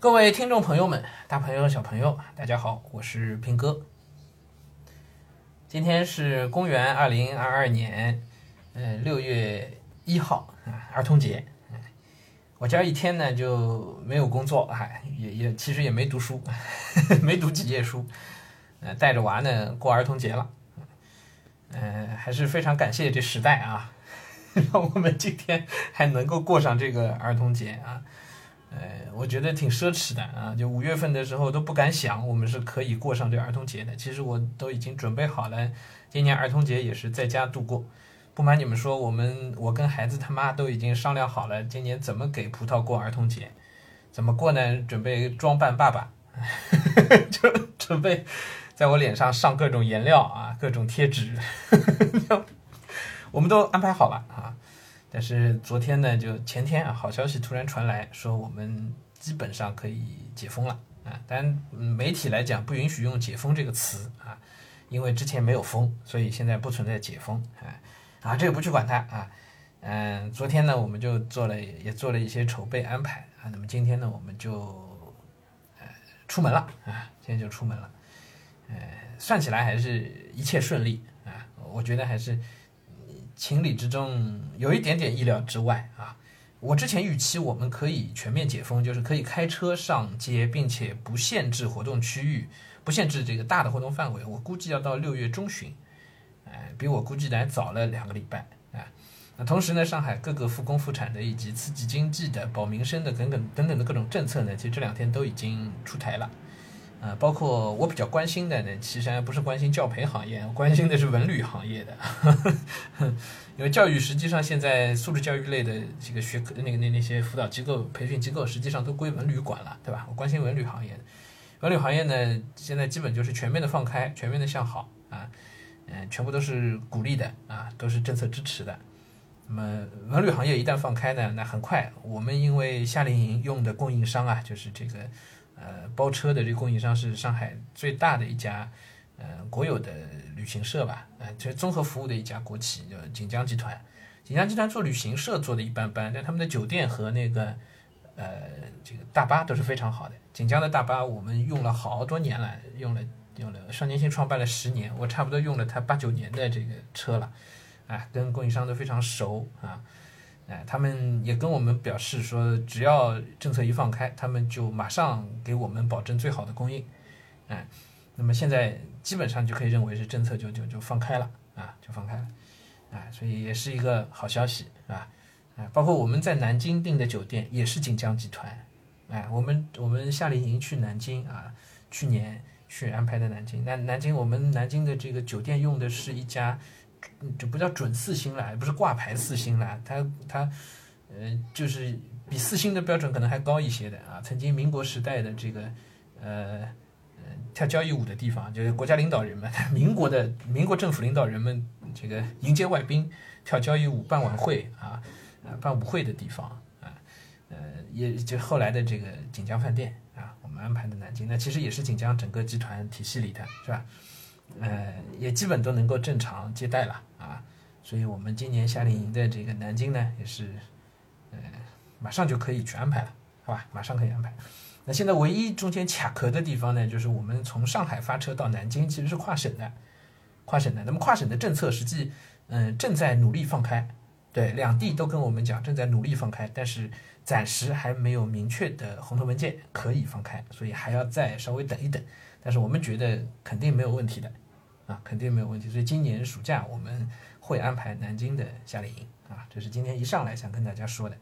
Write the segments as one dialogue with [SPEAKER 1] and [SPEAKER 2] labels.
[SPEAKER 1] 各位听众朋友们，大朋友小朋友，大家好，我是平哥。今天是公元二零二二年，呃，六月一号啊，儿童节。我家一天呢就没有工作，还也也其实也没读书，没读几页书，呃，带着娃呢过儿童节了。嗯，还是非常感谢这时代啊，让我们今天还能够过上这个儿童节啊。呃，我觉得挺奢侈的啊！就五月份的时候都不敢想，我们是可以过上这儿童节的。其实我都已经准备好了，今年儿童节也是在家度过。不瞒你们说，我们我跟孩子他妈都已经商量好了，今年怎么给葡萄过儿童节？怎么过呢？准备装扮爸爸，就准备在我脸上上各种颜料啊，各种贴纸，我们都安排好了啊。但是昨天呢，就前天啊，好消息突然传来说，我们基本上可以解封了啊。但媒体来讲不允许用“解封”这个词啊，因为之前没有封，所以现在不存在解封啊。啊，这个不去管它啊。嗯，昨天呢，我们就做了，也做了一些筹备安排啊。那么今天呢，我们就呃出门了啊，今天就出门了。呃，算起来还是一切顺利啊，我觉得还是。情理之中，有一点点意料之外啊！我之前预期我们可以全面解封，就是可以开车上街，并且不限制活动区域，不限制这个大的活动范围。我估计要到六月中旬，哎，比我估计的还早了两个礼拜啊！那同时呢，上海各个复工复产的以及刺激经济的、保民生的等等等等的各种政策呢，其实这两天都已经出台了。啊，包括我比较关心的呢，其实不是关心教培行业，我关心的是文旅行业的，因为教育实际上现在素质教育类的这个学科，那个那那些辅导机构、培训机构，实际上都归文旅管了，对吧？我关心文旅行业，文旅行业呢，现在基本就是全面的放开，全面的向好啊，嗯，全部都是鼓励的啊，都是政策支持的。那么文旅行业一旦放开呢，那很快我们因为夏令营用的供应商啊，就是这个。呃，包车的这个供应商是上海最大的一家，呃，国有的旅行社吧，呃，就是综合服务的一家国企，叫锦江集团。锦江集团做旅行社做的一般般，但他们的酒店和那个，呃，这个大巴都是非常好的。锦江的大巴我们用了好多年了，用了用了，上年星创办了十年，我差不多用了它八九年的这个车了，啊，跟供应商都非常熟啊。哎，他们也跟我们表示说，只要政策一放开，他们就马上给我们保证最好的供应。哎，那么现在基本上就可以认为是政策就就就放开了啊，就放开了。哎，所以也是一个好消息，是吧？哎，包括我们在南京订的酒店也是锦江集团。哎，我们我们夏令营去南京啊，去年去安排的南京。那南京我们南京的这个酒店用的是一家。就不叫准四星了，也不是挂牌四星了，它它，呃，就是比四星的标准可能还高一些的啊。曾经民国时代的这个，呃，跳交谊舞的地方，就是国家领导人们，民国的民国政府领导人们这个迎接外宾、跳交谊舞、办晚会啊，啊，办舞会的地方啊，呃，也就后来的这个锦江饭店啊，我们安排的南京，那其实也是锦江整个集团体系里的，是吧？呃，也基本都能够正常接待了啊，所以我们今年夏令营的这个南京呢，也是，呃，马上就可以去安排了，好吧？马上可以安排。那现在唯一中间卡壳的地方呢，就是我们从上海发车到南京其实是跨省的，跨省的。那么跨省的政策实际，嗯，正在努力放开，对，两地都跟我们讲正在努力放开，但是暂时还没有明确的红头文件可以放开，所以还要再稍微等一等。但是我们觉得肯定没有问题的。啊，肯定没有问题。所以今年暑假我们会安排南京的夏令营啊，这是今天一上来想跟大家说的。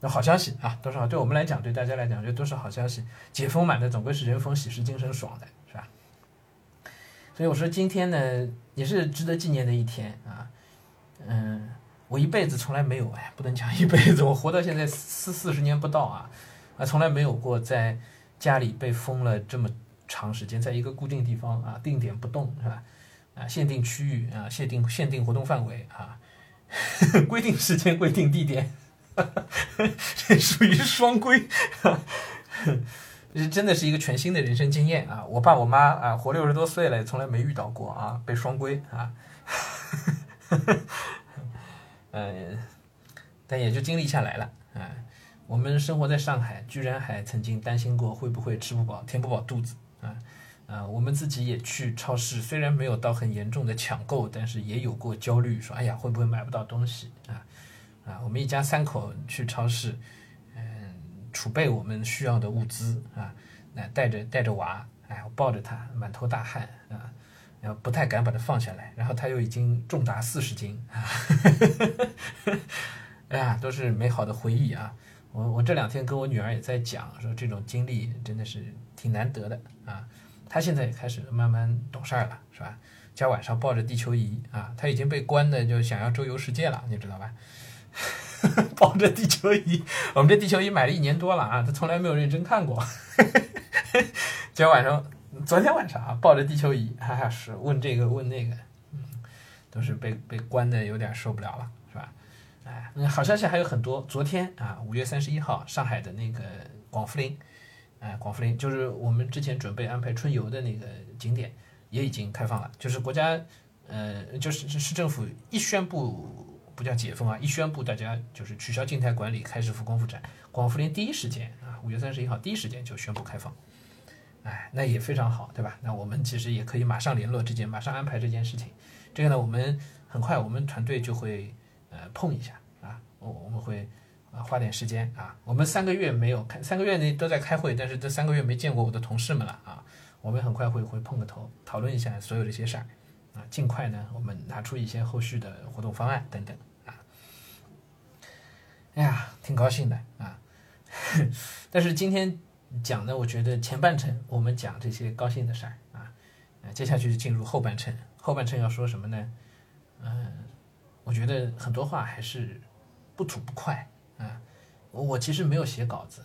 [SPEAKER 1] 那好消息啊，都是好，对我们来讲，对大家来讲，这都是好消息。解封嘛，那总归是人逢喜事精神爽的，是吧？所以我说今天呢，也是值得纪念的一天啊。嗯，我一辈子从来没有，哎，不能讲一辈子，我活到现在四四十年不到啊，啊，从来没有过在家里被封了这么长时间，在一个固定地方啊，定点不动，是吧？啊，限定区域啊，限定限定活动范围啊，规定时间、规定地点，这属于双规，这 真的是一个全新的人生经验啊！我爸我妈啊，活六十多岁了，从来没遇到过啊，被双规啊，嗯，但也就经历下来了啊。我们生活在上海，居然还曾经担心过会不会吃不饱、填不饱肚子啊！我们自己也去超市，虽然没有到很严重的抢购，但是也有过焦虑，说哎呀会不会买不到东西啊啊！我们一家三口去超市，嗯，储备我们需要的物资啊，那带着带着娃，哎，我抱着他，满头大汗啊，然后不太敢把他放下来，然后他又已经重达四十斤啊，哎 呀，都是美好的回忆啊。我我这两天跟我女儿也在讲，说这种经历真的是挺难得的啊。他现在也开始慢慢懂事儿了，是吧？今晚上抱着地球仪啊，他已经被关的就想要周游世界了，你知道吧？抱着地球仪，我们这地球仪买了一年多了啊，他从来没有认真看过。今晚上，昨天晚上啊，抱着地球仪，哈哈，是问这个问那个，嗯，都是被被关的有点受不了了。哎，嗯，好消息还有很多。昨天啊，五月三十一号，上海的那个广福林，哎，广福林就是我们之前准备安排春游的那个景点，也已经开放了。就是国家，呃，就是市政府一宣布不叫解封啊，一宣布大家就是取消静态管理，开始复工复产，广福林第一时间啊，五月三十一号第一时间就宣布开放。哎，那也非常好，对吧？那我们其实也可以马上联络这件，马上安排这件事情。这个呢，我们很快，我们团队就会。呃，碰一下啊，我我们会啊花点时间啊，我们三个月没有开，三个月内都在开会，但是这三个月没见过我的同事们了啊，我们很快会会碰个头，讨论一下所有这些事儿啊，尽快呢，我们拿出一些后续的活动方案等等啊。哎呀，挺高兴的啊，但是今天讲呢，我觉得前半程我们讲这些高兴的事儿啊，接下去就进入后半程，后半程要说什么呢？嗯。我觉得很多话还是不吐不快啊！我其实没有写稿子，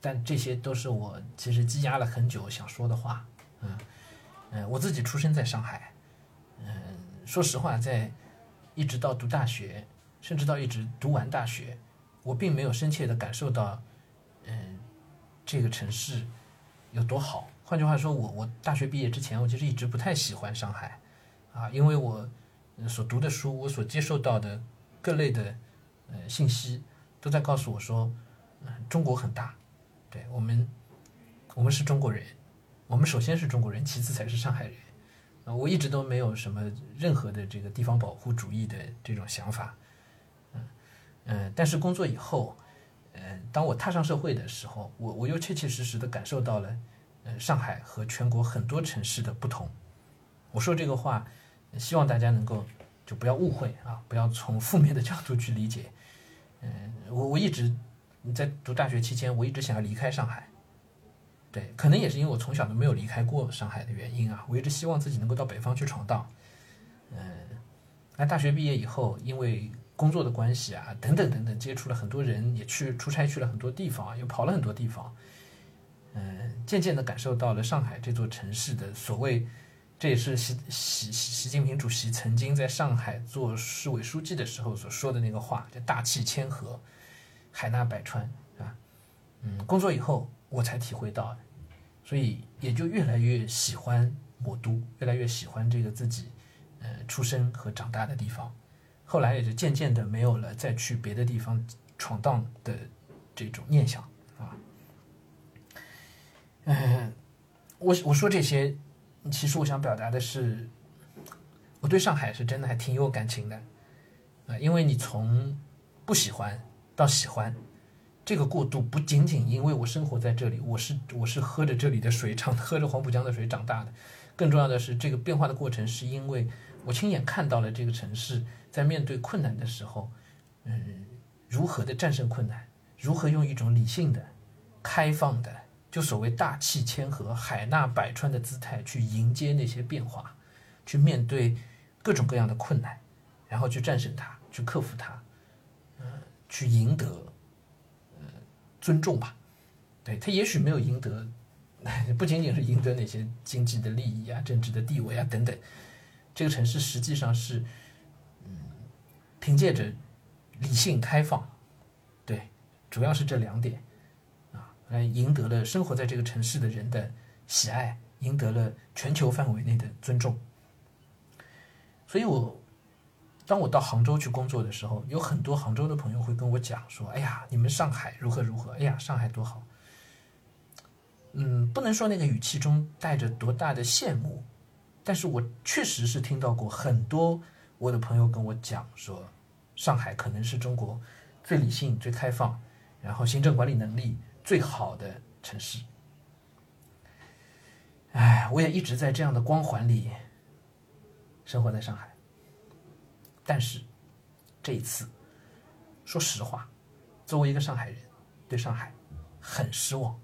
[SPEAKER 1] 但这些都是我其实积压了很久想说的话。嗯嗯，我自己出生在上海，嗯，说实话，在一直到读大学，甚至到一直读完大学，我并没有深切的感受到，嗯，这个城市有多好。换句话说，我我大学毕业之前，我其实一直不太喜欢上海啊，因为我。所读的书，我所接受到的各类的呃信息，都在告诉我说，嗯，中国很大，对我们，我们是中国人，我们首先是中国人，其次才是上海人。啊，我一直都没有什么任何的这个地方保护主义的这种想法，嗯嗯，但是工作以后，嗯，当我踏上社会的时候，我我又切切实实的感受到了，呃，上海和全国很多城市的不同。我说这个话。希望大家能够就不要误会啊，不要从负面的角度去理解。嗯，我我一直在读大学期间，我一直想要离开上海。对，可能也是因为我从小都没有离开过上海的原因啊，我一直希望自己能够到北方去闯荡。嗯，那大学毕业以后，因为工作的关系啊，等等等等，接触了很多人，也去出差去了很多地方，又跑了很多地方。嗯，渐渐的感受到了上海这座城市的所谓。这也是习习习近平主席曾经在上海做市委书记的时候所说的那个话，叫“大气谦和，海纳百川”，是吧？嗯，工作以后我才体会到，所以也就越来越喜欢魔都，越来越喜欢这个自己呃出生和长大的地方。后来也就渐渐的没有了再去别的地方闯荡的这种念想啊。嗯，我我说这些。其实我想表达的是，我对上海是真的还挺有感情的，啊，因为你从不喜欢到喜欢，这个过渡不仅仅因为我生活在这里，我是我是喝着这里的水长，喝着黄浦江的水长大的，更重要的是这个变化的过程是因为我亲眼看到了这个城市在面对困难的时候，嗯，如何的战胜困难，如何用一种理性的、开放的。就所谓大气谦和、海纳百川的姿态去迎接那些变化，去面对各种各样的困难，然后去战胜它，去克服它，嗯，去赢得，呃，尊重吧。对他也许没有赢得，不仅仅是赢得那些经济的利益啊、政治的地位啊等等，这个城市实际上是，嗯，凭借着理性开放，对，主要是这两点。来赢得了生活在这个城市的人的喜爱，赢得了全球范围内的尊重。所以，我当我到杭州去工作的时候，有很多杭州的朋友会跟我讲说：“哎呀，你们上海如何如何？哎呀，上海多好。”嗯，不能说那个语气中带着多大的羡慕，但是我确实是听到过很多我的朋友跟我讲说，上海可能是中国最理性、最开放，然后行政管理能力最好的城市。哎，我也一直在这样的光环里生活在上海，但是这一次，说实话，作为一个上海人，对上海很失望，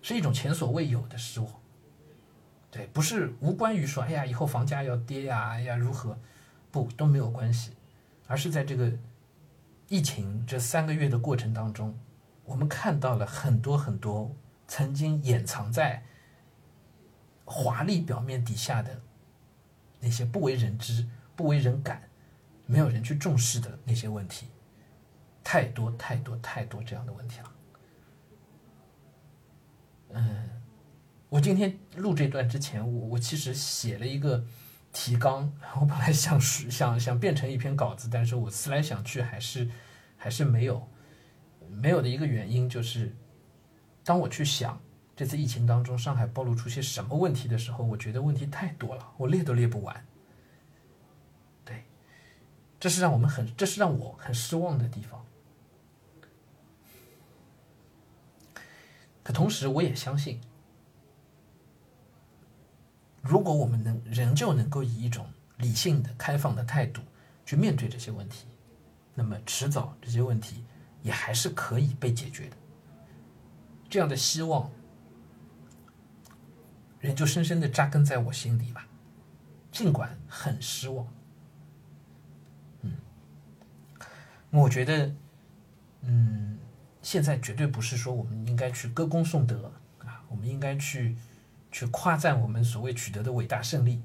[SPEAKER 1] 是一种前所未有的失望。对，不是无关于说，哎呀，以后房价要跌呀，哎呀，如何，不都没有关系，而是在这个疫情这三个月的过程当中，我们看到了很多很多。曾经掩藏在华丽表面底下的那些不为人知、不为人感、没有人去重视的那些问题，太多太多太多这样的问题了。嗯，我今天录这段之前，我我其实写了一个提纲，我本来想想想变成一篇稿子，但是我思来想去，还是还是没有没有的一个原因就是。当我去想这次疫情当中上海暴露出些什么问题的时候，我觉得问题太多了，我列都列不完。对，这是让我们很，这是让我很失望的地方。可同时，我也相信，如果我们能仍旧能够以一种理性的、开放的态度去面对这些问题，那么迟早这些问题也还是可以被解决的。这样的希望，人就深深的扎根在我心里吧，尽管很失望。嗯，我觉得，嗯，现在绝对不是说我们应该去歌功颂德啊，我们应该去去夸赞我们所谓取得的伟大胜利。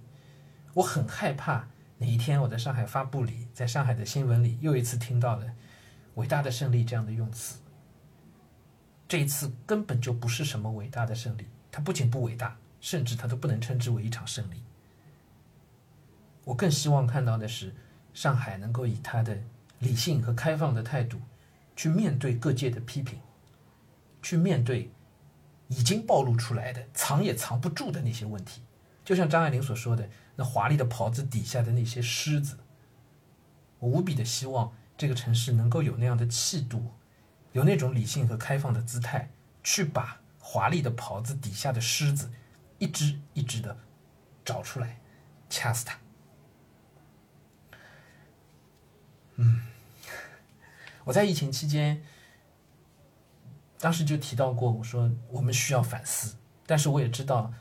[SPEAKER 1] 我很害怕哪一天我在上海发布里，在上海的新闻里又一次听到了“伟大的胜利”这样的用词。这一次根本就不是什么伟大的胜利，它不仅不伟大，甚至它都不能称之为一场胜利。我更希望看到的是，上海能够以它的理性和开放的态度，去面对各界的批评，去面对已经暴露出来的、藏也藏不住的那些问题。就像张爱玲所说的，那华丽的袍子底下的那些虱子。我无比的希望这个城市能够有那样的气度。有那种理性和开放的姿态，去把华丽的袍子底下的狮子，一只一只的找出来，掐死它。嗯，我在疫情期间，当时就提到过，我说我们需要反思，但是我也知道，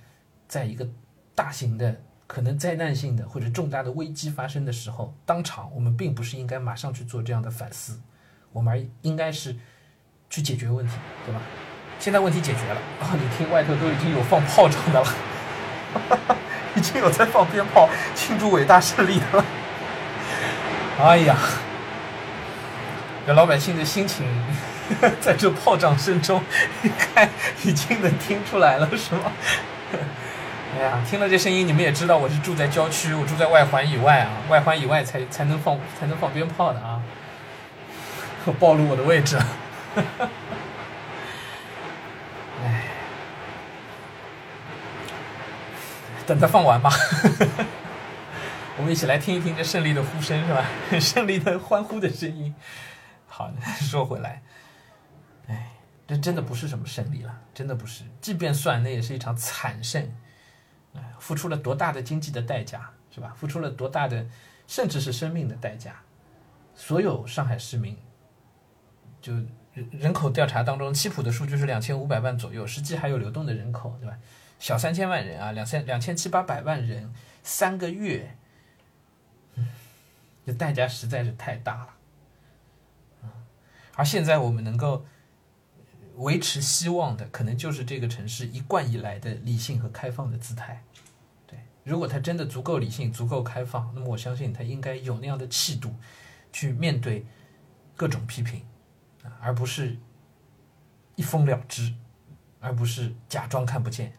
[SPEAKER 1] 在一个大型的、可能灾难性的或者重大的危机发生的时候，当场我们并不是应该马上去做这样的反思，我们而应该是。去解决问题，对吧？现在问题解决了啊！你听外头都已经有放炮仗的了，已经有在放鞭炮庆祝伟大胜利的了。哎呀，这老百姓的心情，在这炮仗声中，你看已经能听出来了，是吗？哎呀，听了这声音，你们也知道我是住在郊区，我住在外环以外啊，外环以外才才能放才能放鞭炮的啊！暴露我的位置。哎，等它放完吧。我们一起来听一听这胜利的呼声，是吧？胜利的欢呼的声音。好，说回来，哎，这真的不是什么胜利了，真的不是。即便算，那也是一场惨胜。哎，付出了多大的经济的代价，是吧？付出了多大的，甚至是生命的代价。所有上海市民，就。人口调查当中，七普的数据是两千五百万左右，实际还有流动的人口，对吧？小三千万人啊，两千两千七八百万人，三个月，嗯，这代价实在是太大了，而现在我们能够维持希望的，可能就是这个城市一贯以来的理性和开放的姿态。对，如果他真的足够理性、足够开放，那么我相信他应该有那样的气度，去面对各种批评。而不是一封了之，而不是假装看不见，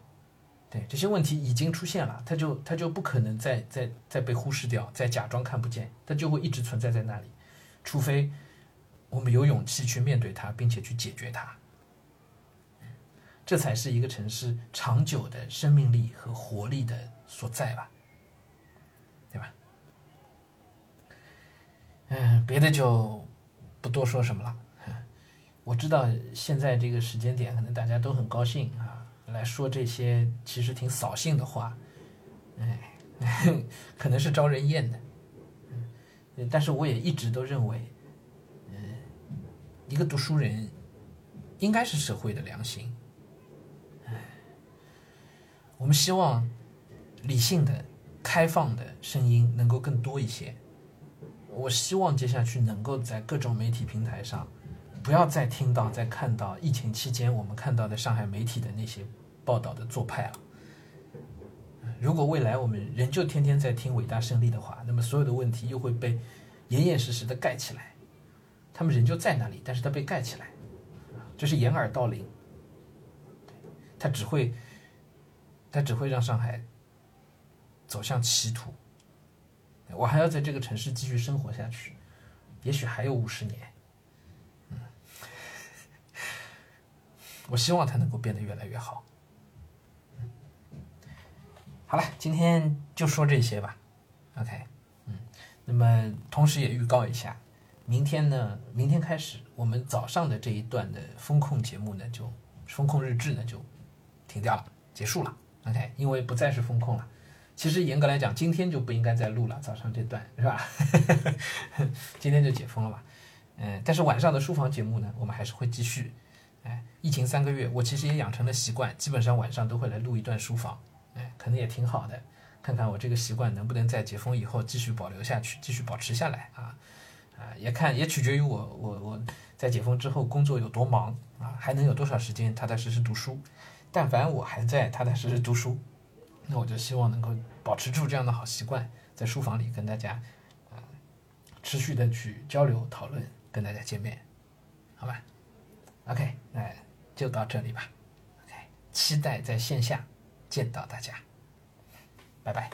[SPEAKER 1] 对这些问题已经出现了，它就它就不可能再再再被忽视掉，再假装看不见，它就会一直存在在那里，除非我们有勇气去面对它，并且去解决它，这才是一个城市长久的生命力和活力的所在吧，对吧？嗯，别的就不多说什么了。我知道现在这个时间点，可能大家都很高兴啊，来说这些其实挺扫兴的话，哎，可能是招人厌的。嗯，但是我也一直都认为，嗯，一个读书人应该是社会的良心。我们希望理性的、开放的声音能够更多一些。我希望接下去能够在各种媒体平台上。不要再听到、再看到疫情期间我们看到的上海媒体的那些报道的做派了。如果未来我们仍旧天天在听伟大胜利的话，那么所有的问题又会被严严实实的盖起来。他们仍旧在那里，但是他被盖起来，这是掩耳盗铃。他只会，它只会让上海走向歧途。我还要在这个城市继续生活下去，也许还有五十年。嗯我希望它能够变得越来越好。好了，今天就说这些吧。OK，嗯，那么同时也预告一下，明天呢，明天开始，我们早上的这一段的风控节目呢，就风控日志呢就停掉了，结束了。OK，因为不再是风控了。其实严格来讲，今天就不应该再录了，早上这段是吧？今天就解封了吧？嗯，但是晚上的书房节目呢，我们还是会继续。哎，疫情三个月，我其实也养成了习惯，基本上晚上都会来录一段书房，哎，可能也挺好的，看看我这个习惯能不能在解封以后继续保留下去，继续保持下来啊，啊，也看也取决于我我我在解封之后工作有多忙啊，还能有多少时间踏踏实实读书。但凡我还在踏踏实实读书，那我就希望能够保持住这样的好习惯，在书房里跟大家啊持续的去交流讨论，跟大家见面，好吧？OK，那就到这里吧。OK，期待在线下见到大家，拜拜。